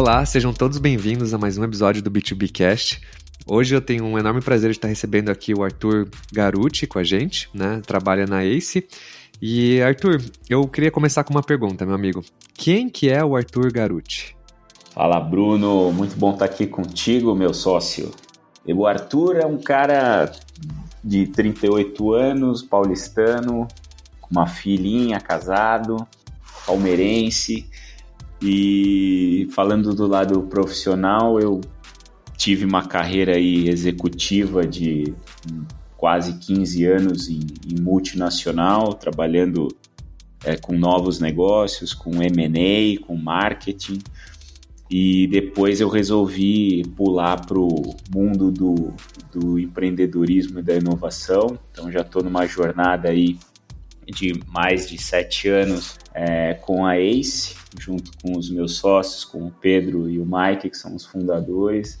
Olá, sejam todos bem-vindos a mais um episódio do B2B Cast. Hoje eu tenho um enorme prazer de estar recebendo aqui o Arthur Garuti com a gente, né? Trabalha na ACE. E Arthur, eu queria começar com uma pergunta, meu amigo. Quem que é o Arthur Garuti? Fala, Bruno. Muito bom estar aqui contigo, meu sócio. O Arthur é um cara de 38 anos, paulistano, com uma filhinha, casado, palmeirense. E falando do lado profissional, eu tive uma carreira aí executiva de quase 15 anos em, em multinacional, trabalhando é, com novos negócios, com M&A, com marketing. E depois eu resolvi pular para o mundo do, do empreendedorismo e da inovação. Então já estou numa jornada aí de mais de sete anos é, com a ACE, junto com os meus sócios, com o Pedro e o Mike, que são os fundadores,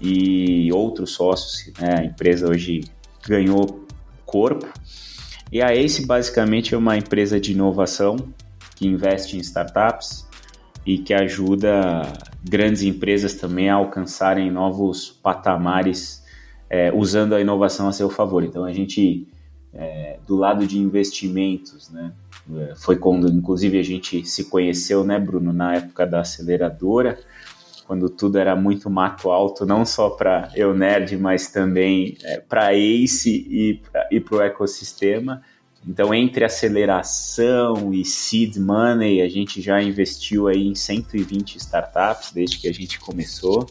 e outros sócios. Né? A empresa hoje ganhou corpo. E a ACE basicamente é uma empresa de inovação que investe em startups e que ajuda grandes empresas também a alcançarem novos patamares é, usando a inovação a seu favor. Então a gente é, do lado de investimentos, né? É, foi quando, inclusive, a gente se conheceu, né, Bruno, na época da aceleradora, quando tudo era muito mato alto, não só para eu nerd, mas também é, para Ace e para o ecossistema. Então, entre aceleração e seed money, a gente já investiu aí em 120 startups desde que a gente começou.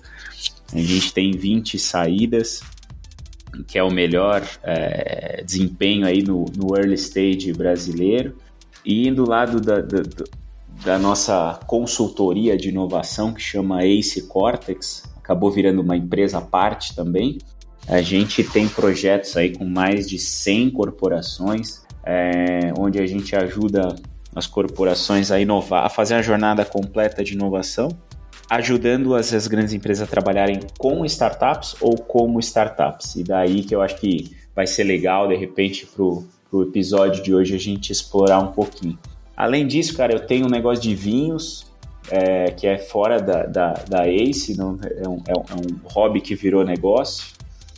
A gente tem 20 saídas, que é o melhor é, desempenho aí no, no, early stage brasileiro. E do lado da, da, da, nossa consultoria de inovação, que chama Ace Cortex, acabou virando uma empresa à parte também. A gente tem projetos aí com mais de 100 corporações, é, onde a gente ajuda as corporações a inovar, a fazer a jornada completa de inovação ajudando as, grandes empresas a trabalharem com startups ou como startups. E daí que eu acho que vai ser legal, de repente, para o episódio de hoje a gente explorar um pouquinho. Além disso, cara, eu tenho um negócio de vinhos, é, que é fora da, da, da ACE, não, é, um, é, um, é hobby que virou negócio,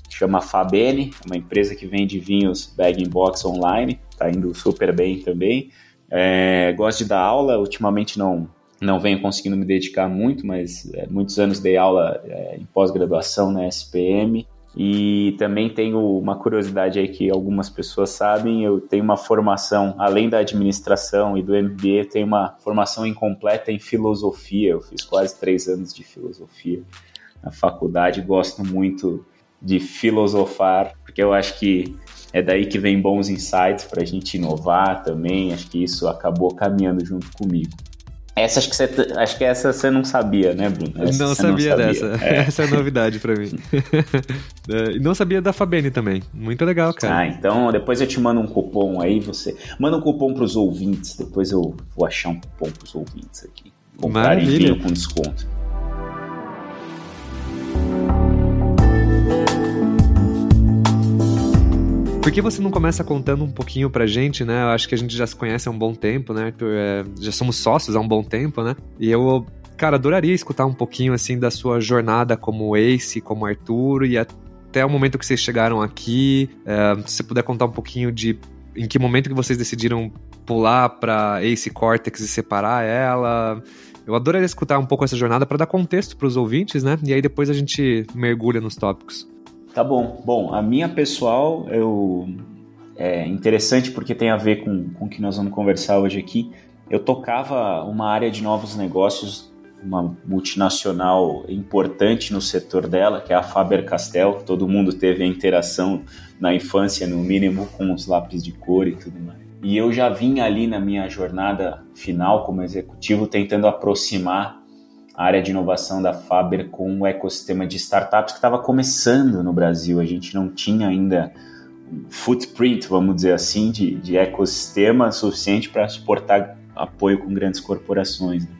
chama Fabene, uma empresa que vende vinhos bag-in-box online, tá indo super bem também. É, gosto de dar aula, ultimamente não, não venho conseguindo me dedicar muito, mas é, muitos anos dei aula é, em pós-graduação na SPM. E também tenho uma curiosidade aí que algumas pessoas sabem, eu tenho uma formação, além da administração e do MBA, tenho uma formação incompleta em filosofia. Eu fiz quase três anos de filosofia na faculdade, gosto muito de filosofar, porque eu acho que é daí que vem bons insights para a gente inovar também. Acho que isso acabou caminhando junto comigo. Essa acho que você, acho que essa você não sabia, né, Bruno? Essa não sabia, não sabia dessa. É. Essa é novidade para mim. É, e não sabia da Fabene também. Muito legal, cara. Ah, então depois eu te mando um cupom aí, você manda um cupom para os ouvintes. Depois eu vou achar um cupom para os ouvintes aqui. Comprarem vinho com desconto. Por que você não começa contando um pouquinho pra gente, né? Eu acho que a gente já se conhece há um bom tempo, né? É, já somos sócios há um bom tempo, né? E eu, cara, adoraria escutar um pouquinho, assim, da sua jornada como Ace, como Arthur e até o momento que vocês chegaram aqui. É, se você puder contar um pouquinho de em que momento que vocês decidiram pular para Ace Cortex e separar ela. Eu adoraria escutar um pouco essa jornada para dar contexto para os ouvintes, né? E aí depois a gente mergulha nos tópicos. Tá bom. Bom, a minha pessoal, eu é interessante porque tem a ver com, com o que nós vamos conversar hoje aqui. Eu tocava uma área de novos negócios, uma multinacional importante no setor dela, que é a Faber-Castell. Todo mundo teve a interação na infância, no mínimo, com os lápis de cor e tudo mais. E eu já vinha ali na minha jornada final como executivo tentando aproximar a área de inovação da Faber com o ecossistema de startups que estava começando no Brasil. A gente não tinha ainda um footprint, vamos dizer assim, de, de ecossistema suficiente para suportar apoio com grandes corporações. Né?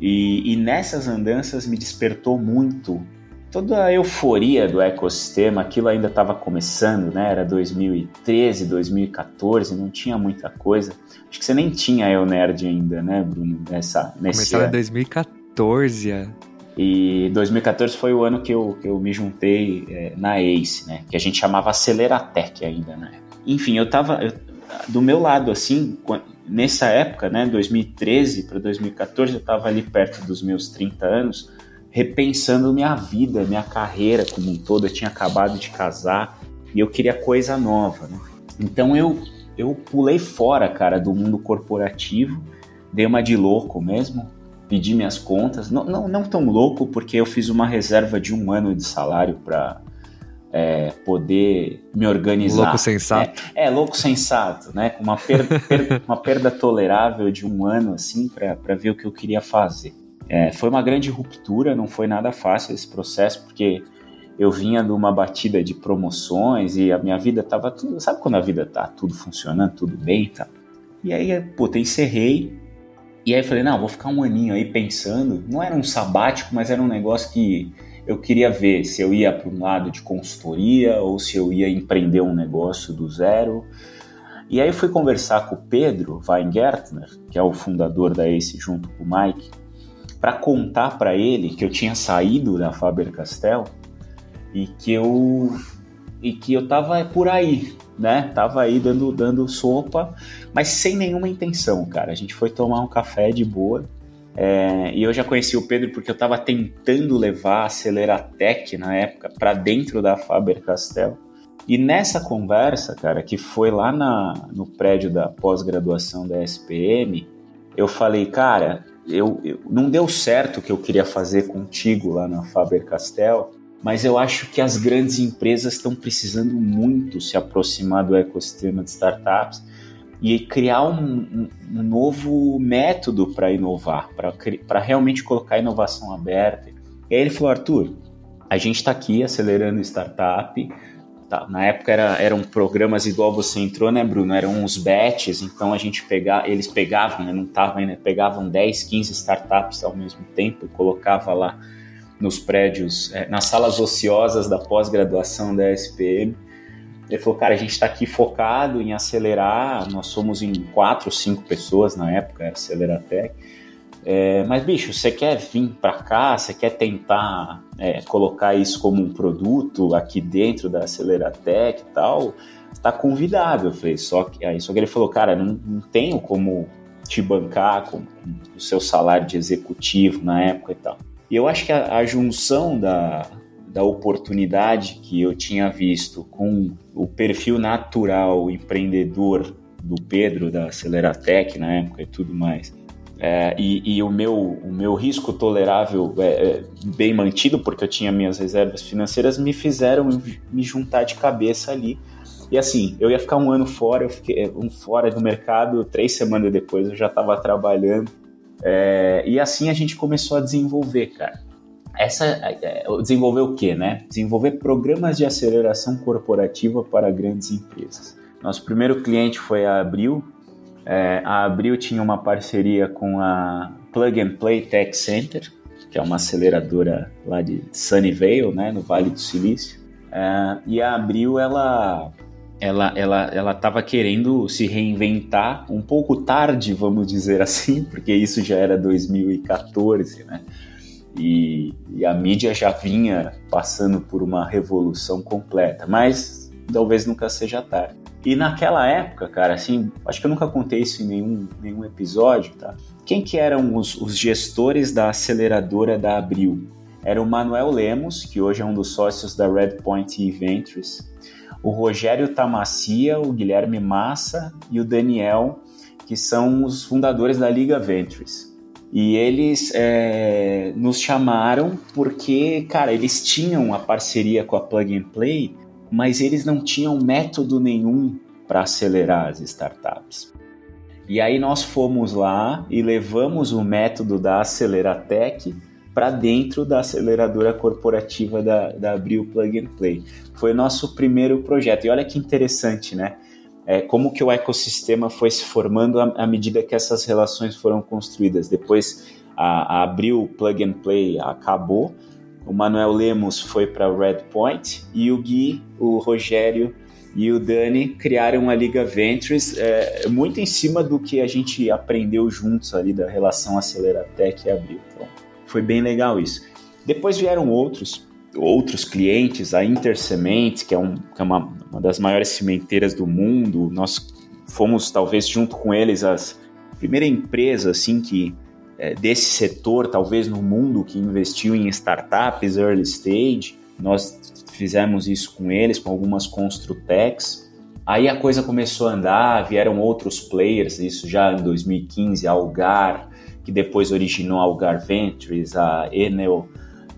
E, e nessas andanças me despertou muito toda a euforia do ecossistema, aquilo ainda estava começando, né? Era 2013, 2014, não tinha muita coisa. Acho que você nem tinha Eu Nerd ainda, né, Bruno? Nessa, nesse... Começou em 2014. 2014. E 2014 foi o ano que eu, que eu me juntei é, na ACE, né? Que a gente chamava Aceleratec ainda, né? Enfim, eu tava eu, do meu lado, assim, nessa época, né? 2013 para 2014, eu tava ali perto dos meus 30 anos, repensando minha vida, minha carreira como um todo. Eu tinha acabado de casar e eu queria coisa nova, né? Então eu, eu pulei fora, cara, do mundo corporativo, dei uma de louco mesmo, pedi minhas contas. Não, não, não tão louco, porque eu fiz uma reserva de um ano de salário para é, poder me organizar. Louco sensato. É, é louco sensato, né? Com uma perda, per, uma perda tolerável de um ano, assim, para ver o que eu queria fazer. É, foi uma grande ruptura, não foi nada fácil esse processo, porque eu vinha de uma batida de promoções e a minha vida tava tudo. Sabe quando a vida tá tudo funcionando, tudo bem, tá? E aí, puta, encerrei e aí falei, não, vou ficar um aninho aí pensando. Não era um sabático, mas era um negócio que eu queria ver se eu ia para um lado de consultoria ou se eu ia empreender um negócio do zero. E aí fui conversar com o Pedro Weingärtner, que é o fundador da ACE junto com o Mike, para contar para ele que eu tinha saído da Faber-Castell e que eu e que eu tava por aí, né? Tava aí dando, dando sopa, mas sem nenhuma intenção, cara. A gente foi tomar um café de boa. É, e eu já conheci o Pedro porque eu estava tentando levar a Aceleratec na época para dentro da Faber-Castell. E nessa conversa, cara, que foi lá na, no prédio da pós-graduação da SPM, eu falei, cara, eu, eu, não deu certo o que eu queria fazer contigo lá na Faber-Castell, mas eu acho que as grandes empresas estão precisando muito se aproximar do ecossistema de startups e criar um, um, novo método para inovar, para realmente colocar inovação aberta. E aí ele falou, Arthur, a gente está aqui acelerando startup. Tá, na época era, eram programas igual você entrou, né, Bruno? Eram uns bets, então a gente pegava, eles pegavam, né, não tava ainda, pegavam 10, 15 startups ao mesmo tempo e colocava lá nos prédios, é, nas salas ociosas da pós-graduação da SPM. Ele falou, cara, a gente está aqui focado em acelerar, nós somos em quatro, cinco pessoas na época, era Aceleratec. É, mas, bicho, você quer vir para cá, você quer tentar é, colocar isso como um produto aqui dentro da Aceleratec e tal, está convidado. Eu falei, só que, aí, só que ele falou, cara, não, não tenho como te bancar com, com o seu salário de executivo na época e tal. E eu acho que a, a junção da, da oportunidade que eu tinha visto com o perfil natural empreendedor do Pedro, da Aceleratec na época e tudo mais, é, e, e, o, meu, o meu risco tolerável é, é, bem mantido, porque eu tinha minhas reservas financeiras, me fizeram me juntar de cabeça ali. E assim, eu ia ficar um ano fora, eu fiquei um fora do mercado, três semanas depois eu já estava trabalhando. É, e assim a gente começou a desenvolver, cara. Essa, é, é, desenvolver o quê, né? Desenvolver programas de aceleração corporativa para grandes empresas. Nosso primeiro cliente foi a Abril. É, a Abril tinha uma parceria com a Plug and Play Tech Center, que é uma aceleradora lá de Sunnyvale, né, no Vale do Silício. É, e a Abril, ela ela ela ela estava querendo se reinventar um pouco tarde, vamos dizer assim, porque isso já era 2014, né? E, e, a mídia já vinha passando por uma revolução completa, mas talvez nunca seja tarde. E naquela época, cara, assim, acho que eu nunca contei isso em nenhum, nenhum episódio, tá? Quem que eram os, os gestores da aceleradora da Abril? Era o Manuel Lemos, que hoje é um dos sócios da Redpoint Ventures, o Rogério Tamacia, o Guilherme Massa e o Daniel, que são os fundadores da Liga Ventures. E eles é, nos chamaram porque, cara, eles tinham a parceria com a Plug and Play, mas eles não tinham método nenhum para acelerar as startups. E aí nós fomos lá e levamos o método da Aceleratec para dentro da aceleradora corporativa da, da Abril Plug and Play. Foi o nosso primeiro projeto. E olha que interessante, né? É, como que o ecossistema foi se formando à, à medida que essas relações foram construídas. Depois a, a Abril Plug and Play acabou, o Manuel Lemos foi para Redpoint e o Gui, o Rogério e o Dani criaram a Liga Ventures é, muito em cima do que a gente aprendeu juntos ali da relação Aceleratec e Abril. Então, foi bem legal isso. Depois vieram outros outros clientes, a Intercement, que é, um, que é uma, uma, das maiores cimenteiras do mundo. Nós fomos, talvez, junto com eles, as primeira empresa assim que é, desse setor, talvez no mundo, que investiu em startups early stage. Nós fizemos isso com eles, com algumas Construtex. Aí a coisa começou a andar, vieram outros players, isso já em 2015, a Algar, que depois originou a Algar Ventures, a Enel,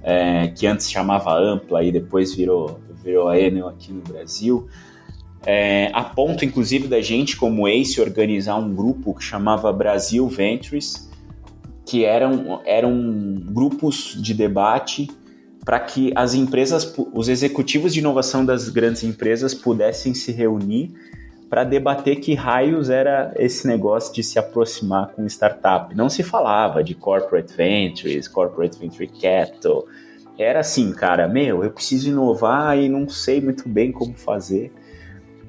é, que antes chamava Ampla e depois virou, virou a Enel aqui no Brasil. É, a ponto, inclusive, da gente, como ACE, organizar um grupo que chamava Brasil Ventures, que eram, eram grupos de debate para que as empresas, os executivos de inovação das grandes empresas pudessem se reunir para debater que raios era esse negócio de se aproximar com startup. Não se falava de corporate ventures, corporate venture capital. Era assim, cara, meu, eu preciso inovar e não sei muito bem como fazer.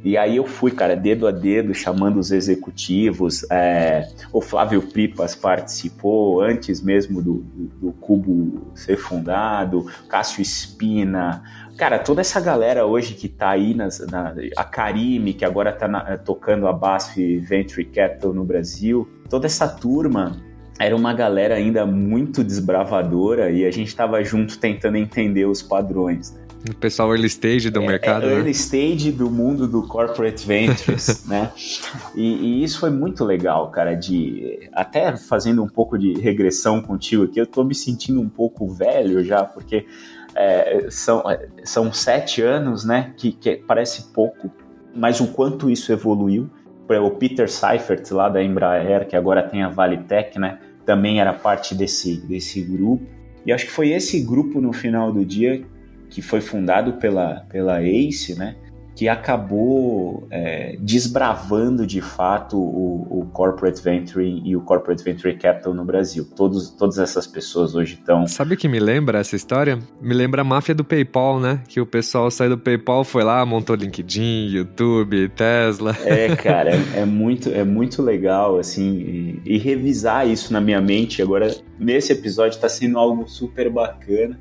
E aí eu fui, cara, dedo a dedo, chamando os executivos. É, o Flávio Pipas participou antes mesmo do, do, do, Cubo ser fundado, Cássio Espina. Cara, toda essa galera hoje que tá aí, nas, na, a Karime, que agora tá na, tocando a BASF Venture Capital no Brasil, toda essa turma era uma galera ainda muito desbravadora e a gente estava junto tentando entender os padrões. Né? O pessoal early stage do é, mercado. É early né? stage do mundo do corporate ventures, né? E, e, isso foi muito legal, cara, de até fazendo um pouco de regressão contigo aqui, eu tô me sentindo um pouco velho já, porque é, são, é, são sete anos, né? Que, que parece pouco, mas o quanto isso evoluiu. O Peter Seifert, lá da Embraer, que agora tem a Valitec, né? Também era parte desse, desse grupo. E acho que foi esse grupo no final do dia que foi fundado pela, pela ACE, né? Que acabou é, desbravando de fato o, o, corporate venture e o corporate venture capital no Brasil. Todos, todas essas pessoas hoje estão. Sabe o que me lembra essa história? Me lembra a máfia do PayPal, né? Que o pessoal saiu do PayPal, foi lá, montou LinkedIn, YouTube, Tesla. É, cara, é, é muito, é muito legal assim e, e revisar isso na minha mente. Agora nesse episódio está sendo algo super bacana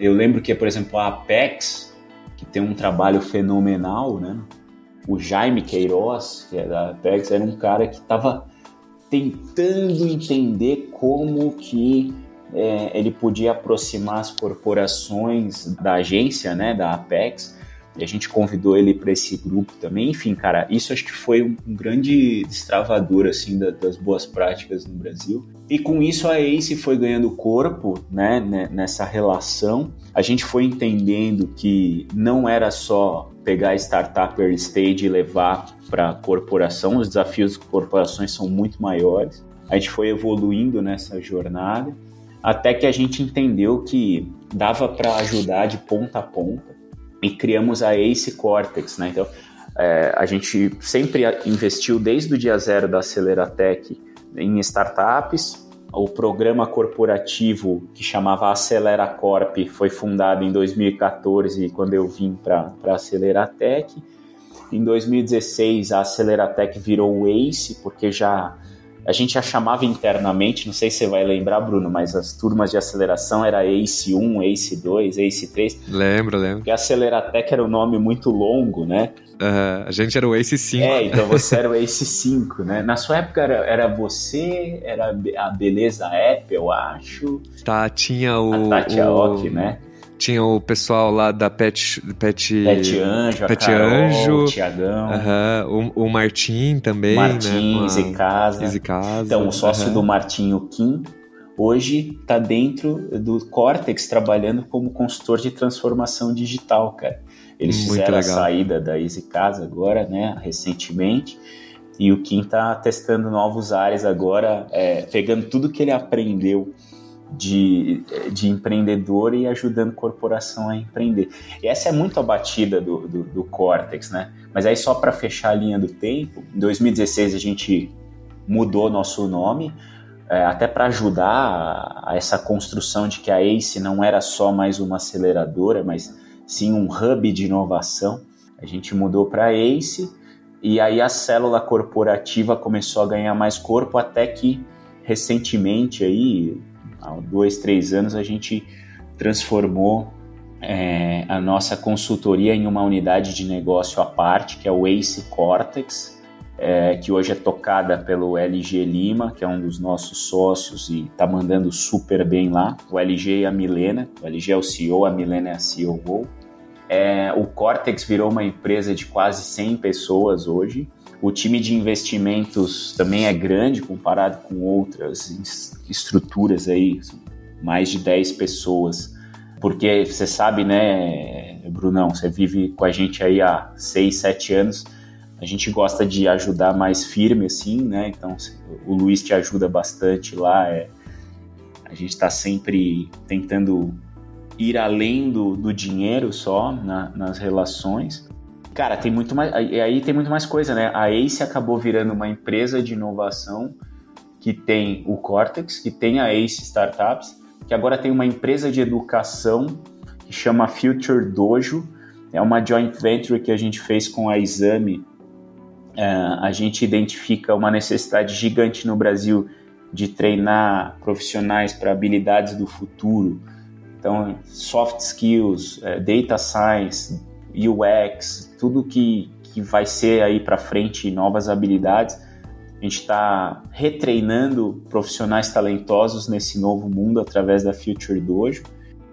eu lembro que, por exemplo, a Apex, que tem um trabalho fenomenal, né? O Jaime Queiroz, que é da Apex, era um cara que estava tentando entender como que é, ele podia aproximar as corporações da agência, né, da Apex, e a gente convidou ele para esse grupo também. Enfim, cara, isso acho que foi um, grande destravador assim da, das boas práticas no Brasil. E com isso a Ace foi ganhando corpo, né, nessa relação. A gente foi entendendo que não era só pegar startup early stage e levar para corporação, os desafios das corporações são muito maiores. A gente foi evoluindo nessa jornada até que a gente entendeu que dava para ajudar de ponta a ponta e criamos a Ace Cortex, né? Então, é, a gente sempre investiu desde o dia zero da Aceleratec em startups. O programa corporativo que chamava Acelera Corp foi fundado em 2014, quando eu vim para a Aceleratec. Em 2016, a Aceleratec virou o ACE, porque já a gente já chamava internamente, não sei se você vai lembrar, Bruno, mas as turmas de aceleração era ACE 1, ACE 2, ACE 3. Lembro, lembro. Porque a Aceleratec era um nome muito longo, né? A gente era o ACE 5. É, então você era o ACE 5, né? Na sua época era, era você, era a Beleza App, eu acho. Tá, tinha o... A Tati Aoki, né? Tinha o pessoal lá da Pet. Pet, Pet Anjo, Pet Carol, Anjo, o Tiagão. Uh -huh, o, o Martim também. Martim, né? Easy Casa. Casa. Então, o sócio uh -huh. do Martim, o Kim, hoje está dentro do Cortex trabalhando como consultor de transformação digital, cara. Eles Muito fizeram legal. a saída da Easy Casa agora, né, recentemente. E o Kim está testando novos áreas agora, é, pegando tudo que ele aprendeu de, de empreendedor e ajudando corporação a empreender. E essa é muito a batida do, do, do Cortex, né? Mas aí só para fechar a linha do tempo, em 2016 a gente mudou nosso nome, é, até para ajudar a, a, essa construção de que a ACE não era só mais uma aceleradora, mas sim um hub de inovação. A gente mudou para ACE e aí a célula corporativa começou a ganhar mais corpo até que recentemente aí há dois, três anos, a gente transformou é, a nossa consultoria em uma unidade de negócio à parte, que é o Ace Cortex, é, que hoje é tocada pelo LG Lima, que é um dos nossos sócios e está mandando super bem lá. O LG e a Milena, o LG é o CEO, a Milena é a CEO. É, o Cortex virou uma empresa de quase 100 pessoas hoje. O time de investimentos também é grande comparado com outras estruturas aí, mais de 10 pessoas. Porque você sabe, né, Brunão, você vive com a gente aí há 6, 7 anos a gente gosta de ajudar mais firme, assim, né? Então, o Luiz te ajuda bastante lá. É, a gente está sempre tentando ir além do, do dinheiro só na, nas relações. Cara, tem muito mais. Aí tem muito mais coisa, né? A Ace acabou virando uma empresa de inovação que tem o Cortex, que tem a Ace Startups, que agora tem uma empresa de educação que chama Future Dojo. É uma joint venture que a gente fez com a Exame é, a gente identifica uma necessidade gigante no Brasil de treinar profissionais para habilidades do futuro. Então, soft skills, é, data science, UX, tudo que, que vai ser aí para frente novas habilidades. A gente está retreinando profissionais talentosos nesse novo mundo através da Future Dojo.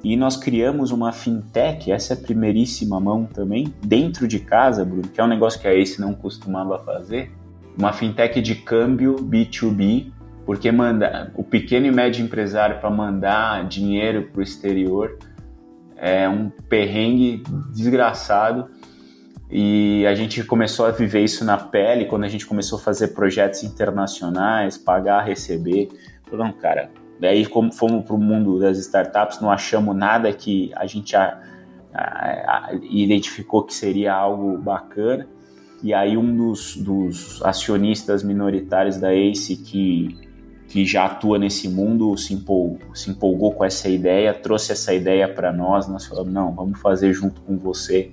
E nós criamos uma fintech, essa é a primeiríssima mão também, dentro de casa, Bruno, que é um negócio que a Ace não costumava fazer. Uma fintech de câmbio B2B, porque manda, o pequeno e médio empresário para mandar dinheiro para o exterior é um perrengue desgraçado. E a gente começou a viver isso na pele quando a gente começou a fazer projetos internacionais, pagar, receber. Falando, cara, Daí, como fomos para o mundo das startups, não achamos nada que a gente a, a, a, identificou que seria algo bacana. E aí, um dos, dos acionistas minoritários da ACE, que, que já atua nesse mundo, se empolgou, se empolgou com essa ideia, trouxe essa ideia para nós. Nós falamos: não, vamos fazer junto com você.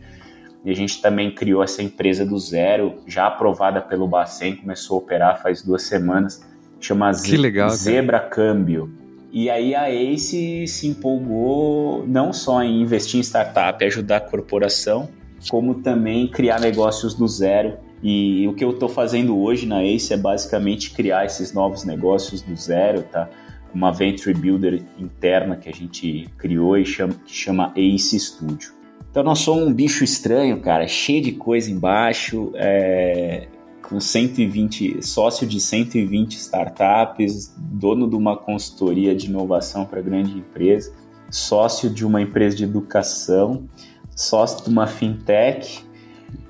E a gente também criou essa empresa do zero, já aprovada pelo Bacen, começou a operar faz duas semanas chama que legal, Zebra cara. Câmbio. E aí a Ace se empolgou não só em investir em startup e ajudar a corporação, como também criar negócios do zero. E o que eu estou fazendo hoje na Ace é basicamente criar esses novos negócios do zero, tá? Uma venture builder interna que a gente criou e chama, que chama Ace Studio. Então nós somos um bicho estranho, cara, cheio de coisa embaixo. É com 120, sócio de 120 startups, dono de uma consultoria de inovação para grande empresa, sócio de uma empresa de educação, sócio de uma fintech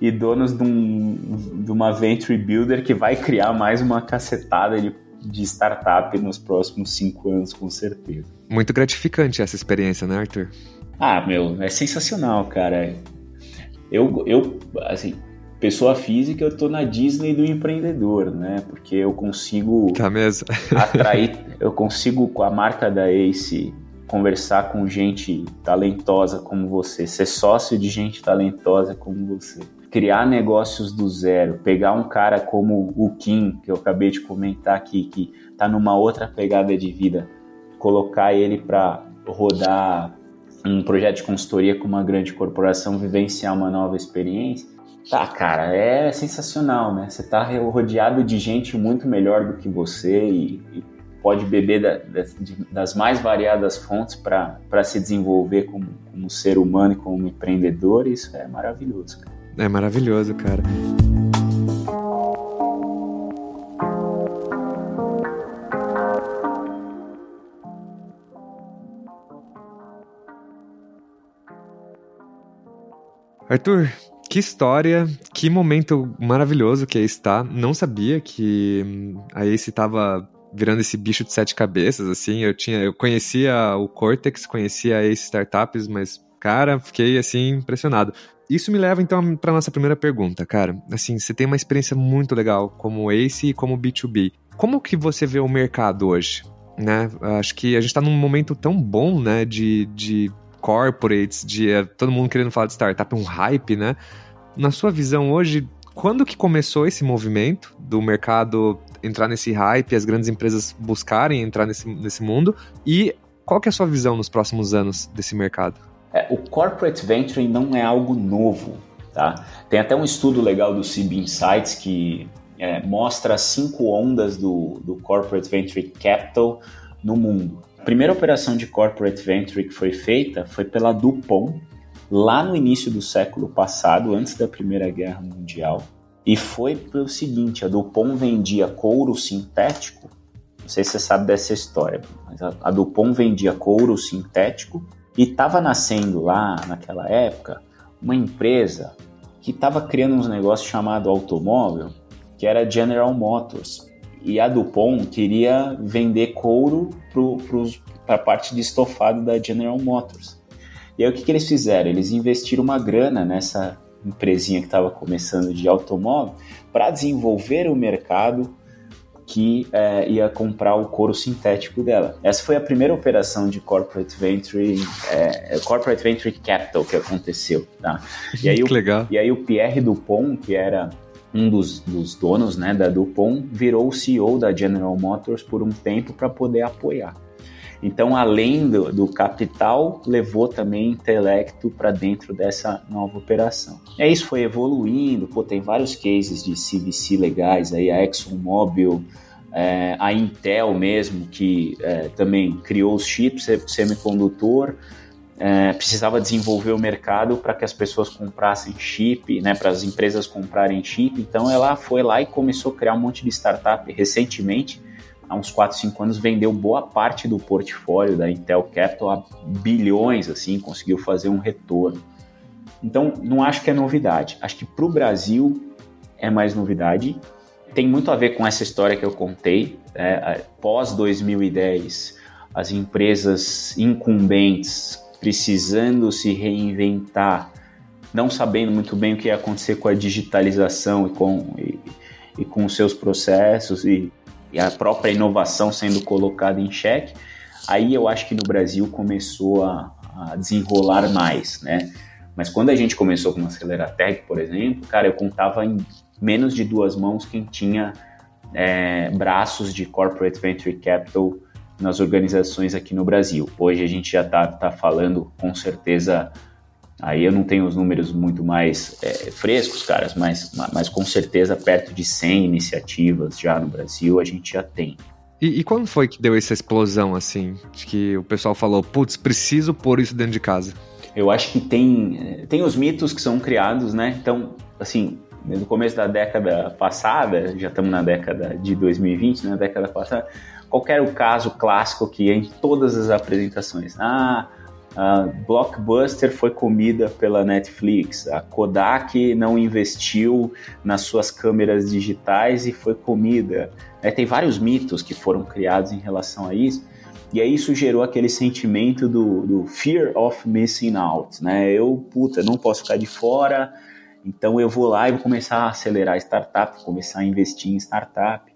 e donos de, um, de uma venture builder que vai criar mais uma cacetada de, de startup nos próximos cinco anos, com certeza. Muito gratificante essa experiência, né, Arthur? Ah, meu, é sensacional, cara. Eu, eu assim, pessoa física, eu tô na Disney do empreendedor, né? Porque eu consigo tá mesmo. atrair, eu consigo com a marca da Ace conversar com gente talentosa como você, ser sócio de gente talentosa como você, criar negócios do zero, pegar um cara como o Kim, que eu acabei de comentar aqui, que tá numa outra pegada de vida, colocar ele para rodar um projeto de consultoria com uma grande corporação, vivenciar uma nova experiência Tá, cara, é sensacional, né? Você tá rodeado de gente muito melhor do que você e, e pode beber da, da, das mais variadas fontes para se desenvolver como, como ser humano e como empreendedor. Isso é maravilhoso. Cara. É maravilhoso, cara. Arthur, que história, que momento maravilhoso que é está. Não sabia que hum, a Ace estava virando esse bicho de sete cabeças, assim. Eu tinha, eu conhecia o Cortex, conhecia a Ace Startups, mas cara, fiquei assim impressionado. Isso me leva então para nossa primeira pergunta, cara. Assim, você tem uma experiência muito legal como Ace e como B2B. Como que você vê o mercado hoje? Né? Acho que a gente está num momento tão bom, né, de, de corporates, de uh, todo mundo querendo falar de startup, um hype, né? na sua visão hoje, quando que começou esse movimento do mercado entrar nesse hype, as grandes empresas buscarem entrar nesse, nesse mundo? E Qual que é a sua visão nos próximos anos desse mercado? É, o corporate venture não é algo novo, tá? Tem até um estudo legal do CB Insights que é, mostra cinco ondas do, do corporate venture capital no mundo. A primeira operação de corporate venture que foi feita foi pela Dupont, lá no início do século passado, antes da Primeira Guerra Mundial. E foi pelo seguinte: a Dupont vendia couro sintético. Não sei se você sabe dessa história, mas a, Dupont vendia couro sintético e estava nascendo lá naquela época uma empresa que estava criando uns negócios chamado automóvel, que era General Motors. E a Dupont queria vender couro para a parte de estofado da General Motors. E aí o que, que eles fizeram? Eles investiram uma grana nessa empresinha que estava começando de automóvel para desenvolver o mercado que é, ia comprar o couro sintético dela. Essa foi a primeira operação de corporate venture, é, corporate venture capital que aconteceu, tá? E aí, o, legal. E aí o Pierre Dupont, que era um dos, dos donos né, da Dupont, virou o CEO da General Motors por um tempo para poder apoiar. Então, além do, do capital, levou também intelecto para dentro dessa nova operação. É isso foi evoluindo, pô, tem vários cases de CVC legais aí, a ExxonMobil, é, a Intel mesmo, que é, também criou os chips semicondutor, é, precisava desenvolver o mercado para que as pessoas comprassem chip, né, para as empresas comprarem chip. Então ela foi lá e começou a criar um monte de startup recentemente há uns 4, 5 anos, vendeu boa parte do portfólio da Intel Capital a bilhões, assim, conseguiu fazer um retorno. Então, não acho que é novidade. Acho que para o Brasil é mais novidade. Tem muito a ver com essa história que eu contei. Né? Pós 2010, as empresas incumbentes precisando se reinventar, não sabendo muito bem o que ia acontecer com a digitalização e com, e, e com os seus processos e e a própria inovação sendo colocada em xeque, aí eu acho que no Brasil começou a, a desenrolar mais, né? Mas quando a gente começou com a Aceleratec, por exemplo, cara, eu contava em menos de duas mãos quem tinha é, braços de corporate venture capital nas organizações aqui no Brasil. Hoje a gente já está tá falando com certeza Aí eu não tenho os números muito mais é, frescos, caras, mas, mas com certeza perto de 100 iniciativas já no Brasil a gente já tem. E, e quando foi que deu essa explosão, assim, de que o pessoal falou, putz, preciso pôr isso dentro de casa? Eu acho que tem, tem os mitos que são criados, né? Então, assim, no começo da década passada, já estamos na década de 2020, na né? década passada, qual era o caso clássico que em todas as apresentações? Ah, a Blockbuster foi comida pela Netflix, a Kodak não investiu nas suas câmeras digitais e foi comida. É, tem vários mitos que foram criados em relação a isso, e aí isso gerou aquele sentimento do, do fear of missing out, né? Eu, puta, não posso ficar de fora, então eu vou lá e vou começar a acelerar startup, começar a investir em startup.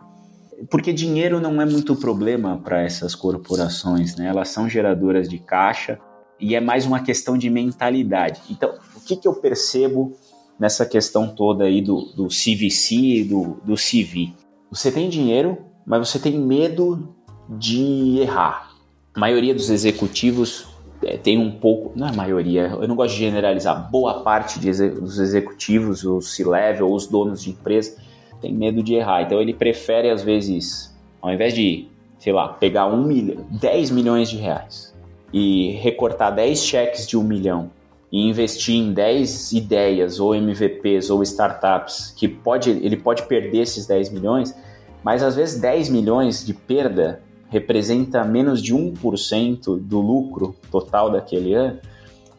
Porque dinheiro não é muito problema para essas corporações, né? Elas são geradoras de caixa, e é mais uma questão de mentalidade. Então, o que, que eu percebo nessa questão toda aí do, do CVC do, do CV? Você tem dinheiro, mas você tem medo de errar. A maioria dos executivos é, tem um pouco, não é a maioria, eu não gosto de generalizar, boa parte de, dos executivos, os C-level, os donos de empresa, tem medo de errar. Então ele prefere, às vezes, ao invés de, sei lá, pegar um milhão, 10 milhões de reais, e recortar 10 cheques de um milhão e investir em 10 ideias ou MVPs ou startups que pode, ele pode perder esses 10 milhões, mas às vezes 10 milhões de perda representa menos de 1% do lucro total daquele ano,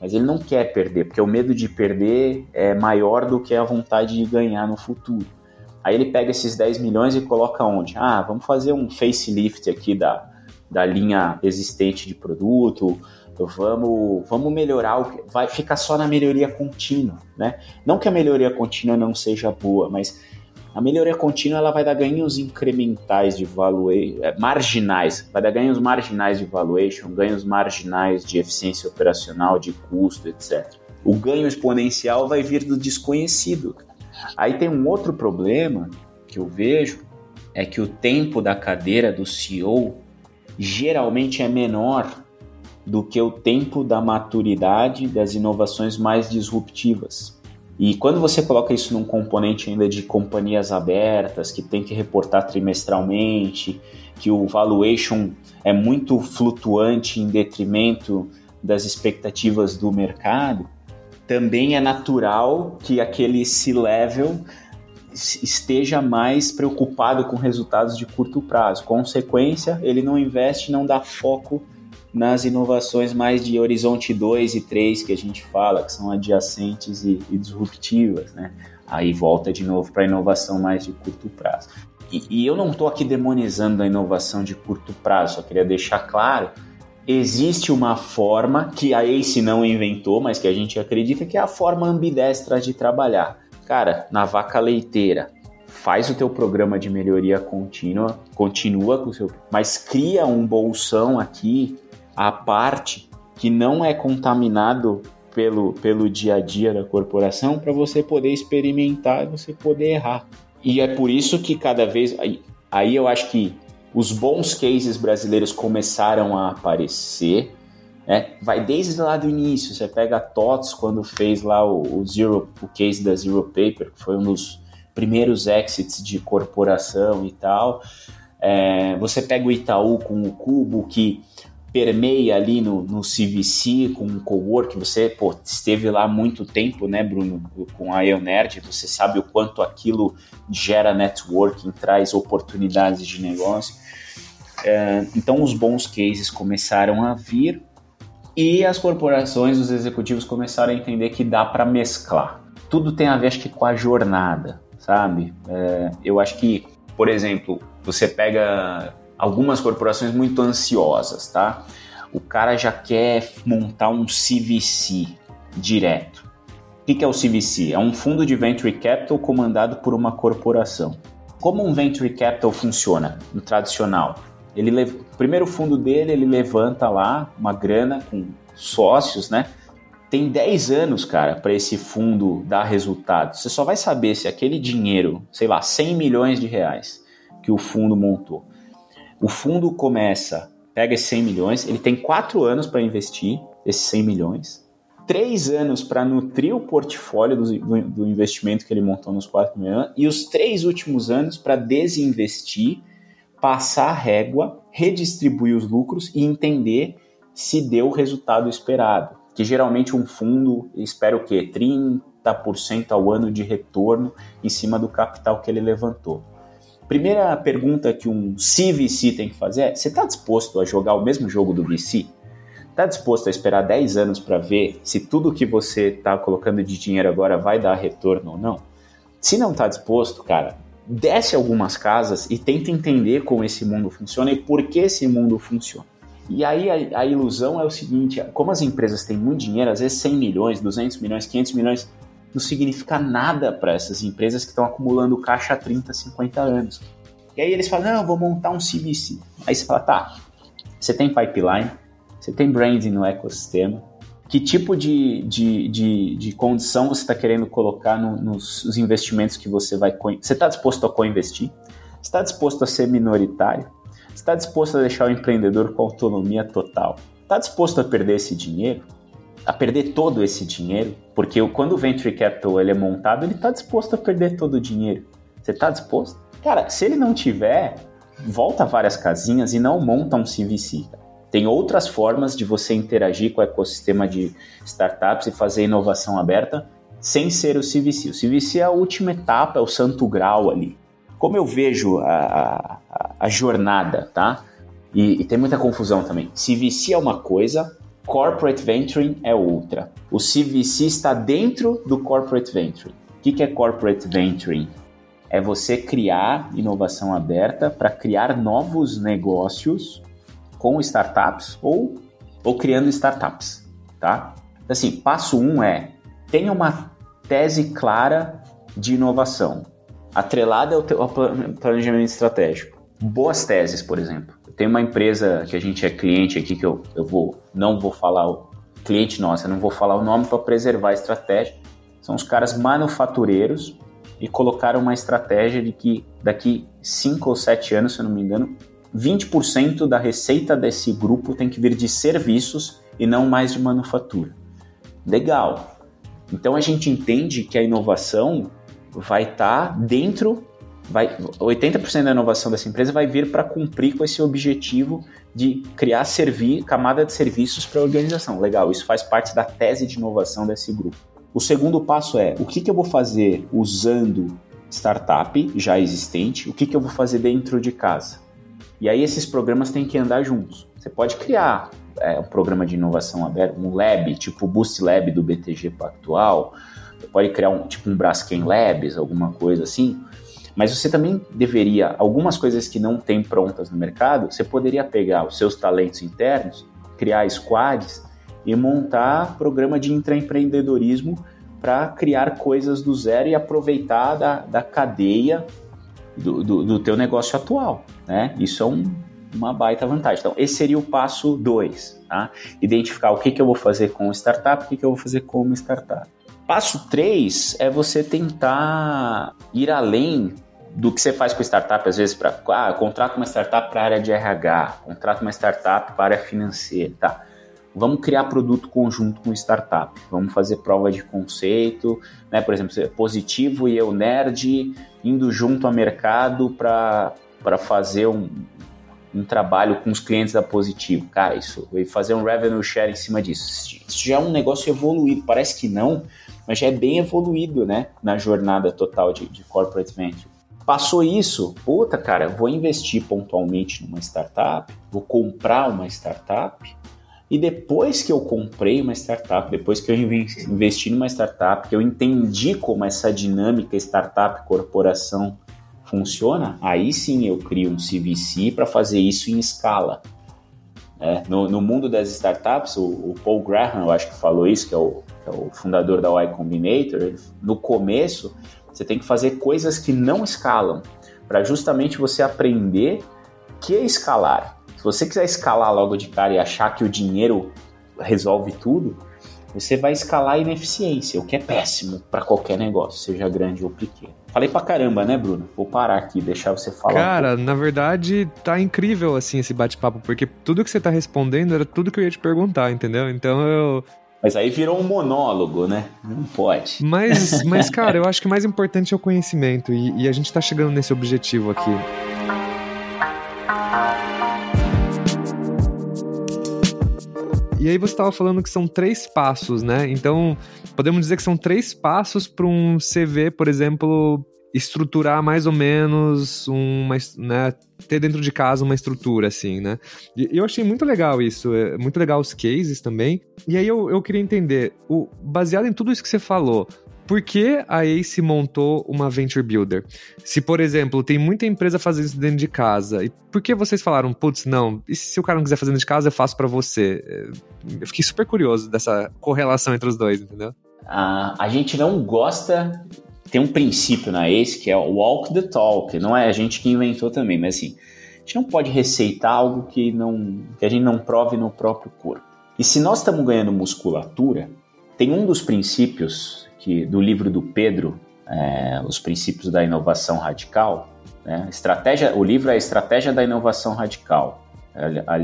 mas ele não quer perder, porque o medo de perder é maior do que a vontade de ganhar no futuro. Aí ele pega esses 10 milhões e coloca onde? Ah, vamos fazer um facelift aqui da, da linha existente de produto, vamos, vamos melhorar, o, vai ficar só na melhoria contínua, né? Não que a melhoria contínua não seja boa, mas a melhoria contínua ela vai dar ganhos incrementais de valuation, é, marginais, vai dar ganhos marginais de valuation, ganhos marginais de eficiência operacional, de custo, etc. O ganho exponencial vai vir do desconhecido. Aí tem um outro problema que eu vejo, é que o tempo da cadeira do CEO geralmente é menor do que o tempo da maturidade das inovações mais disruptivas. E quando você coloca isso num componente ainda de companhias abertas, que tem que reportar trimestralmente, que o valuation é muito flutuante em detrimento das expectativas do mercado, também é natural que aquele C-level esteja mais preocupado com resultados de curto prazo. Consequência, ele não investe, não dá foco nas inovações mais de horizonte 2 e 3 que a gente fala, que são adjacentes e, e disruptivas, né? Aí volta de novo para a inovação mais de curto prazo. E, e eu não estou aqui demonizando a inovação de curto prazo, só queria deixar claro existe uma forma que a ACE não inventou, mas que a gente acredita que é a forma ambidestra de trabalhar. Cara, na vaca leiteira, faz o teu programa de melhoria contínua, continua com o seu, mas cria um bolsão aqui a parte que não é contaminado pelo, pelo dia a dia da corporação para você poder experimentar e você poder errar. E é por isso que cada vez. Aí, aí eu acho que os bons cases brasileiros começaram a aparecer. Né? Vai desde lá do início. Você pega a TOTS quando fez lá o, o, Zero, o case da Zero Paper, que foi um dos primeiros exits de corporação e tal. É, você pega o Itaú com o Cubo, que permeia ali no, no CVC com o cowork, você pô, esteve lá muito tempo, né, Bruno, com a Ionerd, você sabe o quanto aquilo gera networking, traz oportunidades de negócio. É, então os bons cases começaram a vir e as corporações, os executivos começaram a entender que dá para mesclar. Tudo tem a ver, acho que, com a jornada, sabe? É, eu acho que, por exemplo, você pega algumas corporações muito ansiosas, tá? O cara já quer montar um CVC direto. O que é o CVC? É um fundo de venture capital comandado por uma corporação. Como um venture capital funciona no tradicional? Ele o primeiro fundo dele ele levanta lá uma grana com sócios, né? Tem 10 anos, cara, para esse fundo dar resultado. Você só vai saber se aquele dinheiro, sei lá, 100 milhões de reais que o fundo montou, o fundo começa, pega esses 100 milhões, ele tem quatro anos para investir esses 100 milhões, três anos para nutrir o portfólio do, do, do, investimento que ele montou nos quatro anos e os três últimos anos para desinvestir, passar a régua, redistribuir os lucros e entender se deu o resultado esperado. Que geralmente um fundo espera o quê? 30% ao ano de retorno em cima do capital que ele levantou. Primeira pergunta que um CVC tem que fazer é: você está disposto a jogar o mesmo jogo do VC? Está disposto a esperar 10 anos para ver se tudo que você está colocando de dinheiro agora vai dar retorno ou não? Se não está disposto, cara, desce algumas casas e tenta entender como esse mundo funciona e por que esse mundo funciona. E aí a, a, ilusão é o seguinte, como as empresas têm muito dinheiro, às vezes 100 milhões, 200 milhões, 500 milhões, não significa nada para essas empresas que estão acumulando caixa há 30, 50 anos. E aí eles falam, não, vou montar um CVC. Aí você fala, tá, você tem pipeline, você tem branding no ecossistema, que tipo de, de, de, de condição você está querendo colocar no, nos investimentos que você vai... Você está disposto a co-investir? Está disposto a ser minoritário? Está disposto a deixar o empreendedor com autonomia total? Está disposto a perder esse dinheiro? a perder todo esse dinheiro, porque quando o venture capital ele é montado, ele está disposto a perder todo o dinheiro. Você está disposto? Cara, se ele não tiver, volta várias casinhas e não monta um CVC. Tem outras formas de você interagir com o ecossistema de startups e fazer inovação aberta sem ser o CVC. O CVC é a última etapa, é o santo grau ali. Como eu vejo a, a, a jornada, tá? E, e, tem muita confusão também. CVC é uma coisa, Corporate Venturing é outra. O CVC está dentro do Corporate Venturing. O que é Corporate Venturing? É você criar inovação aberta para criar novos negócios com startups ou, ou criando startups, tá? Assim, passo um é tenha uma tese clara de inovação, atrelada ao, teu, ao planejamento estratégico. Boas teses, por exemplo. Tem uma empresa que a gente é cliente aqui que eu, eu vou não vou falar o cliente nosso, eu não vou falar o nome para preservar a estratégia. São os caras manufatureiros e colocaram uma estratégia de que daqui cinco ou sete anos, se eu não me engano, 20% da receita desse grupo tem que vir de serviços e não mais de manufatura. Legal. Então a gente entende que a inovação vai estar tá dentro, vai 80% da inovação dessa empresa vai vir para cumprir com esse objetivo de criar servi camada de serviços para a organização. Legal, isso faz parte da tese de inovação desse grupo. O segundo passo é o que, que eu vou fazer usando startup já existente, o que, que eu vou fazer dentro de casa. E aí esses programas têm que andar juntos. Você pode criar é, um programa de inovação aberto, um lab, tipo o Boost Lab do BTG Pactual, você pode criar um tipo um Braskem Labs, alguma coisa assim. Mas você também deveria, algumas coisas que não tem prontas no mercado, você poderia pegar os seus talentos internos, criar squads e montar programa de intraempreendedorismo para criar coisas do zero e aproveitar da, da cadeia do, do, do teu negócio atual. Né? Isso é um, uma baita vantagem. Então, esse seria o passo 2, tá? Identificar o que, que eu vou fazer com startup, o que, que eu vou fazer com uma startup. Passo 3 é você tentar ir além do que você faz com startup, às vezes, para ah, contrato uma startup para a área de RH, contrato uma startup para a área financeira, tá? Vamos criar produto conjunto com startup, vamos fazer prova de conceito, né? Por exemplo, positivo e eu nerd indo junto ao mercado para fazer um, um trabalho com os clientes da Positivo. Cara, isso, fazer um revenue share em cima disso. Isso já é um negócio evoluído, parece que não, mas já é bem evoluído, né, na jornada total de, de corporate venture. Passou isso, puta, cara, vou investir pontualmente numa startup, vou comprar uma startup, e depois que eu comprei uma startup, depois que eu investi numa startup, que eu entendi como essa dinâmica startup corporação funciona, aí sim eu crio um CVC para fazer isso em escala. É, no, no, mundo das startups, o, o, Paul Graham, eu acho que falou isso, que é o, que é o fundador da Y Combinator, no começo você tem que fazer coisas que não escalam, para justamente você aprender que é escalar. Se você quiser escalar logo de cara e achar que o dinheiro resolve tudo, você vai escalar a ineficiência, o que é péssimo para qualquer negócio, seja grande ou pequeno. Falei pra caramba, né, Bruno? Vou parar aqui, deixar você falar. Cara, um na verdade, tá incrível, assim, esse bate-papo, porque tudo que você tá respondendo era tudo que eu ia te perguntar, entendeu? Então eu. Mas aí virou um monólogo, né? Não pode. Mas, mas cara, eu acho que o mais importante é o conhecimento, e, e a gente tá chegando nesse objetivo aqui. E aí você estava falando que são três passos, né? Então, podemos dizer que são três passos para um CV, por exemplo, estruturar mais ou menos uma, né, ter dentro de casa uma estrutura, assim, né? E eu achei muito legal isso, é muito legal os cases também. E aí eu, eu queria entender, o, baseado em tudo isso que você falou, por que a Ace montou uma Venture Builder? Se, por exemplo, tem muita empresa fazendo isso dentro de casa, e por que vocês falaram, putz, não, e se o cara não quiser fazer dentro de casa, eu faço para você? Eu fiquei super curioso dessa correlação entre os dois, entendeu? A gente não gosta tem um princípio na Ace que é o walk the talk, não é a gente que inventou também, mas assim, a gente não pode receitar algo que, não, que a gente não prove no próprio corpo. E se nós estamos ganhando musculatura, tem um dos princípios que do livro do Pedro, é, Os Princípios da Inovação Radical. Né? Estratégia, o livro é a Estratégia da Inovação Radical.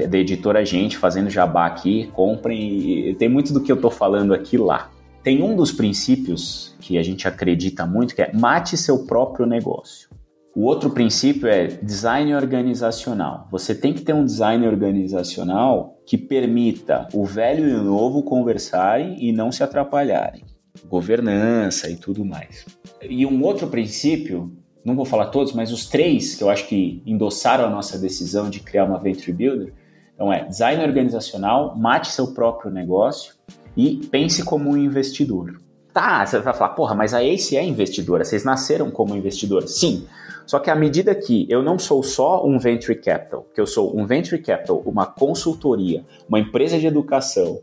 Da editora Gente, fazendo jabá aqui, comprem. E tem muito do que eu estou falando aqui lá. Tem um dos princípios que a gente acredita muito, que é mate seu próprio negócio. O outro princípio é design organizacional. Você tem que ter um design organizacional que permita o velho e o novo conversarem e não se atrapalharem governança e tudo mais. E um outro princípio, não vou falar todos, mas os três que eu acho que endossaram a nossa decisão de criar uma Venture Builder, então é design organizacional, mate seu próprio negócio e pense como um investidor. Tá, você vai falar, porra, mas a Ace é investidora, vocês nasceram como investidor. Sim, só que à medida que eu não sou só um venture capital, que eu sou um venture capital, uma consultoria, uma empresa de educação,